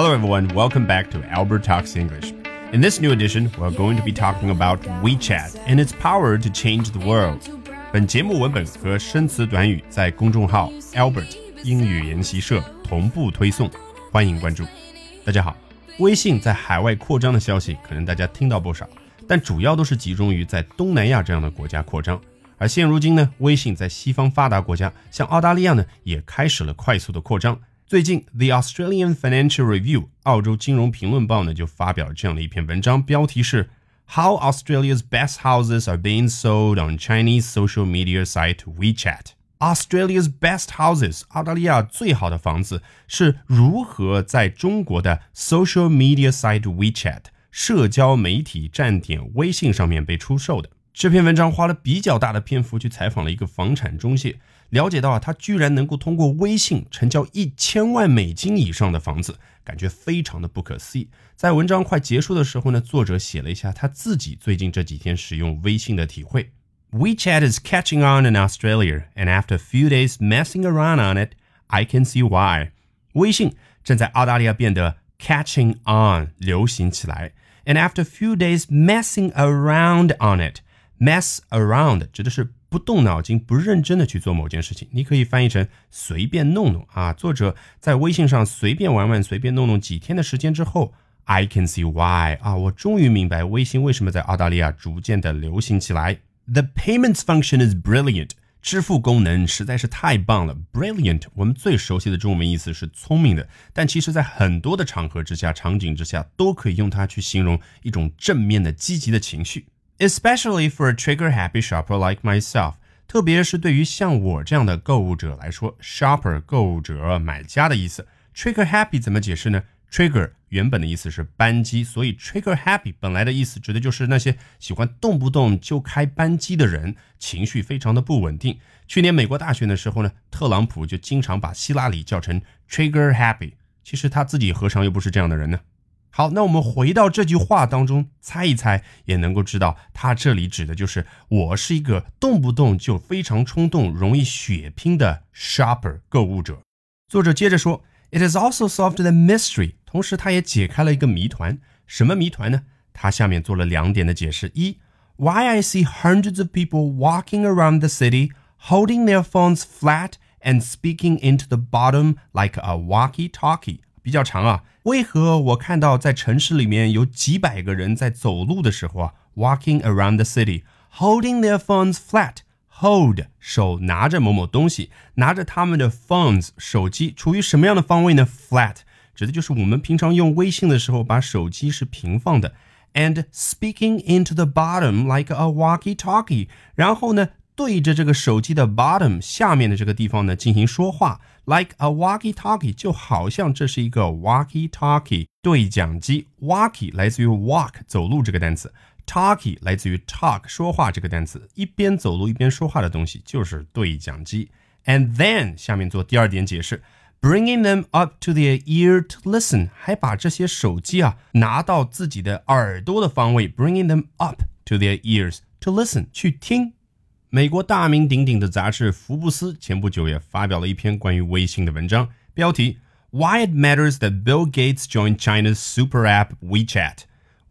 Hello, everyone. Welcome back to Albert Talks English. In this new edition, we're going to be talking about WeChat and its power to change the world. 本节目文本和生词短语在公众号 Albert 英语研习社同步推送，欢迎关注。大家好，微信在海外扩张的消息可能大家听到不少，但主要都是集中于在东南亚这样的国家扩张。而现如今呢，微信在西方发达国家，像澳大利亚呢，也开始了快速的扩张。最近，The Australian Financial Review 澳洲金融评论报呢就发表了这样的一篇文章，标题是 How Australia's best houses are being sold on Chinese social media site WeChat。Australia's best houses，澳大利亚最好的房子是如何在中国的 social media site WeChat 社交媒体站点微信上面被出售的？ 这篇文章花了比较大的篇幅去采访了一个房产中介，了解到啊，他居然能够通过微信成交一千万美金以上的房子，感觉非常的不可思议。在文章快结束的时候呢，作者写了一下他自己最近这几天使用微信的体会。WeChat is catching on in Australia, and after a few days messing around on it, I can see why. 微信正在澳大利亚变得 catching on 流行起来，and after a few days messing around on it. Mess around 指的是不动脑筋、不认真的去做某件事情，你可以翻译成随便弄弄啊。作者在微信上随便玩玩、随便弄弄几天的时间之后，I can see why 啊，我终于明白微信为什么在澳大利亚逐渐的流行起来。The payments function is brilliant，支付功能实在是太棒了。Brilliant，我们最熟悉的中文意思是聪明的，但其实在很多的场合之下、场景之下，都可以用它去形容一种正面的、积极的情绪。Especially for a trigger-happy shopper like myself，特别是对于像我这样的购物者来说，shopper 购物者买家的意思。Trigger-happy 怎么解释呢？Trigger 原本的意思是扳机，所以 trigger-happy 本来的意思指的就是那些喜欢动不动就开扳机的人，情绪非常的不稳定。去年美国大选的时候呢，特朗普就经常把希拉里叫成 trigger-happy，其实他自己何尝又不是这样的人呢？好，那我们回到这句话当中，猜一猜也能够知道，他这里指的就是我是一个动不动就非常冲动、容易血拼的 shopper 购物者。作者接着说，It has also solved the mystery，同时他也解开了一个谜团。什么谜团呢？他下面做了两点的解释：一，Why I see hundreds of people walking around the city holding their phones flat and speaking into the bottom like a walkie-talkie。 比较长啊。为何我看到在城市里面有几百个人在走路的时候啊，walking around the city, holding their phones flat. Hold 手拿着某某东西，拿着他们的 phones 手机，处于什么样的方位呢？Flat 指的就是我们平常用微信的时候，把手机是平放的。And speaking into the bottom like a walkie-talkie，然后呢，对着这个手机的 bottom 下面的这个地方呢进行说话。like a walkie-talkie，就好像这是一个 walkie-talkie 对讲机。walkie 来自于 walk 走路这个单词，talkie 来自于 talk 说话这个单词，一边走路一边说话的东西就是对讲机。And then 下面做第二点解释，bringing them up to their ear to listen，还把这些手机啊拿到自己的耳朵的方位，bringing them up to their ears to listen 去听。 美国大名鼎鼎的杂志《福布斯》前不久也发表了一篇关于微信的文章，标题 "Why it matters that Bill Gates joined China's super app WeChat"。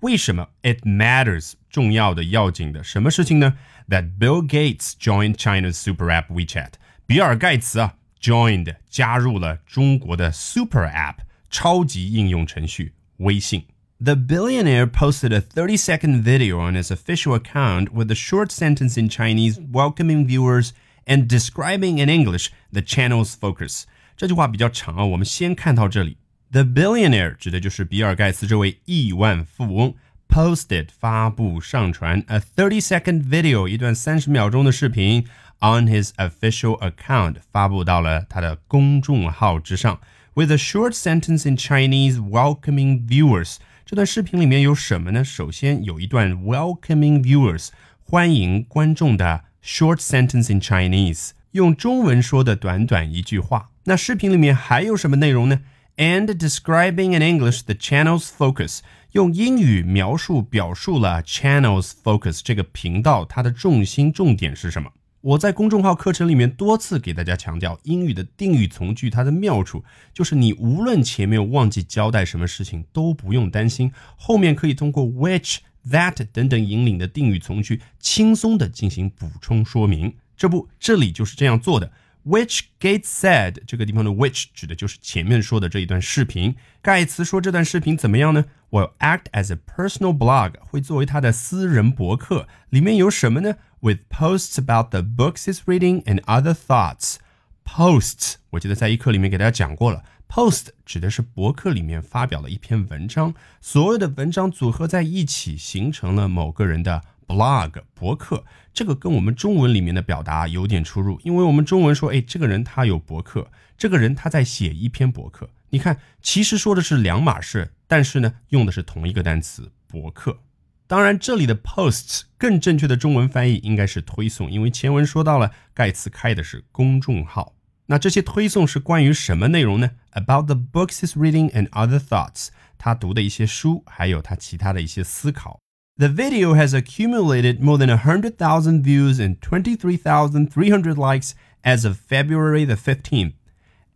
为什么 it matters 重要的要紧的什么事情呢？That Bill Gates joined China's super app WeChat。比尔盖茨啊，joined 加入了中国的 super app 超级应用程序微信。 The billionaire posted a 30 second video on his official account with a short sentence in Chinese welcoming viewers and describing in English the channel's focus. 这句话比较长啊，我们先看到这里。The billionaire 指的就是比尔盖茨这位亿万富翁。Posted 发布上传 a 30 second video 一段三十秒钟的视频 on his official account 发布到了他的公众号之上，with a short sentence in Chinese welcoming viewers。 这段视频里面有什么呢？首先有一段 welcoming viewers 欢迎观众的 short sentence in Chinese，用中文说的短短一句话。那视频里面还有什么内容呢？And describing in English the channel's focus，用英语描述表述了 channel's focus 这个频道它的重心重点是什么。我在公众号课程里面多次给大家强调，英语的定语从句它的妙处就是你无论前面忘记交代什么事情，都不用担心，后面可以通过 which、that 等等引领的定语从句，轻松的进行补充说明。这不，这里就是这样做的。Which Gates said 这个地方的 which 指的就是前面说的这一段视频。盖茨说这段视频怎么样呢？Will act as a personal blog 会作为他的私人博客，里面有什么呢？With posts about the books he's reading and other thoughts. Posts 我记得在一课里面给大家讲过了。Post 指的是博客里面发表了一篇文章，所有的文章组合在一起形成了某个人的。Blog 博客，这个跟我们中文里面的表达有点出入，因为我们中文说，哎，这个人他有博客，这个人他在写一篇博客。你看，其实说的是两码事，但是呢，用的是同一个单词博客。当然，这里的 posts 更正确的中文翻译应该是推送，因为前文说到了盖茨开的是公众号。那这些推送是关于什么内容呢？About the books he's reading and other thoughts，他读的一些书，还有他其他的一些思考。The video has accumulated more than 100,000 views and 23,300 likes as of February the 15th.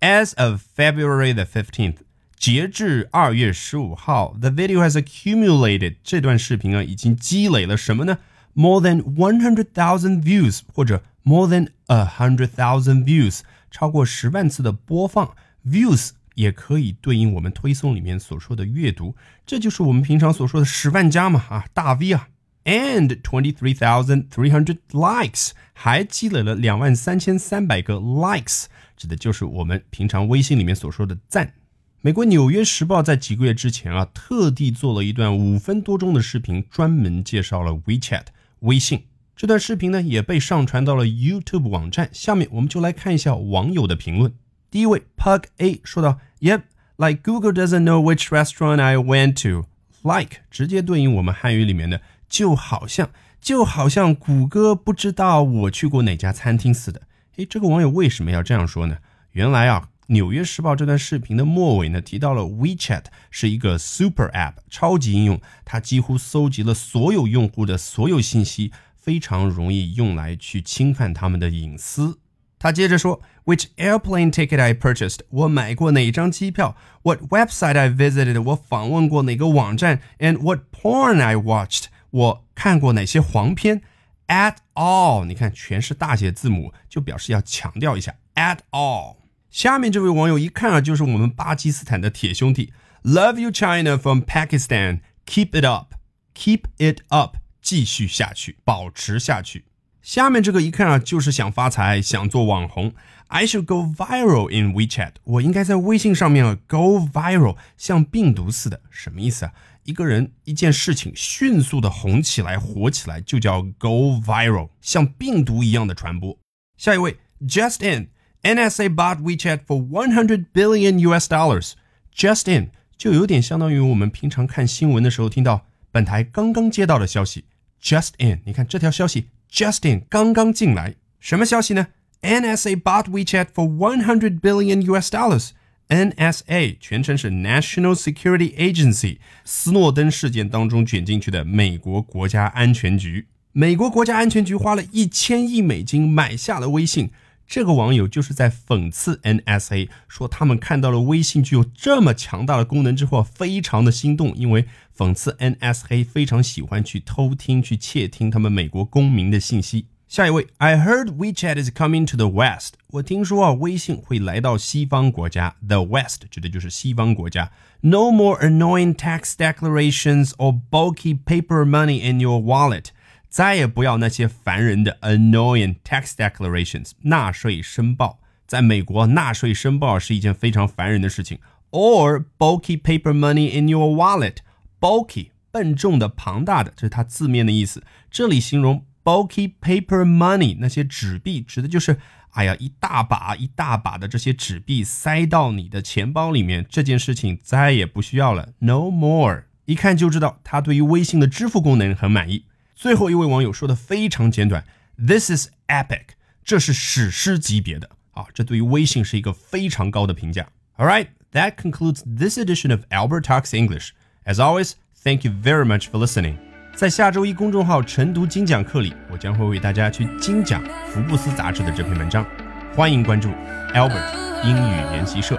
As of February the 15th, 截至二月十五号，the video has accumulated 这段视频啊已经积累了什么呢？More than one hundred thousand views 或者 more than a hundred thousand views，超过十万次的播放。Views 也可以对应我们推送里面所说的阅读，这就是我们平常所说的十万加嘛啊，大 V 啊。And twenty three thousand three hundred likes，还积累了两万三千三百个 likes，指的就是我们平常微信里面所说的赞。美国《纽约时报》在几个月之前啊，特地做了一段五分多钟的视频，专门介绍了 WeChat 微信。这段视频呢，也被上传到了 YouTube 网站。下面我们就来看一下网友的评论。第一位 Pug A 说道：“Yep, like Google doesn't know which restaurant I went to. Like 直接对应我们汉语里面的，就好像就好像谷歌不知道我去过哪家餐厅似的。”诶，这个网友为什么要这样说呢？原来啊，《纽约时报》这段视频的末尾呢，提到了 WeChat 是一个 super app 超级应用，它几乎搜集了所有用户的所有信息，非常容易用来去侵犯他们的隐私。他接着说，Which airplane ticket I purchased？我买过哪张机票？What website I visited？我访问过哪个网站？And what porn I watched？我看过哪些黄片？At all？你看，全是大写字母，就表示要强调一下。At all。下面这位网友一看啊，就是我们巴基斯坦的铁兄弟。Love you China from Pakistan. Keep it up. Keep it up. 继续下去，保持下去。 下面这个一看啊，就是想发财，想做网红。I should go viral in WeChat。我应该在微信上面啊 go viral，像病毒似的。什么意思啊？一个人一件事情迅速的红起来、火起来，就叫 go viral，像病毒一样的传播。下一位，Just in，NSA bought WeChat for one hundred billion US dollars。Just in 就有点相当于我们平常看新闻的时候听到本台刚刚接到的消息。Just in，你看这条消息。Justin 刚刚进来，什么消息呢？NSA bought WeChat for one hundred billion US dollars. NSA 全称是 National Security Agency，斯诺登事件当中卷进去的美国国家安全局。美国国家安全局花了一千亿美金买下了微信。这个网友就是在讽刺 NSA，说他们看到了微信具有这么强大的功能之后，非常的心动，因为讽刺 NSA 非常喜欢去偷听、去窃听他们美国公民的信息。下一位，I heard WeChat is coming to the West。我听说啊，微信会来到西方国家，the West 指的就是西方国家。No more annoying tax declarations or bulky paper money in your wallet。再也不要那些烦人的 annoying tax declarations 纳税申报。在美国，纳税申报是一件非常烦人的事情。Or bulky paper money in your wallet。bulky 笨重的、庞大的，这是它字面的意思。这里形容 bulky paper money 那些纸币，指的就是哎呀一大把一大把的这些纸币塞到你的钱包里面，这件事情再也不需要了。No more。一看就知道他对于微信的支付功能很满意。最后一位网友说的非常简短，This is epic，这是史诗级别的啊！这对于微信是一个非常高的评价。All right, that concludes this edition of Albert Talks English. As always, thank you very much for listening. 在下周一公众号晨读精讲课里，我将会为大家去精讲福布斯杂志的这篇文章。欢迎关注 Albert 英语研习社。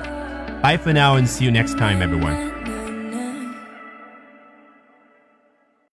Bye for now and see you next time, everyone.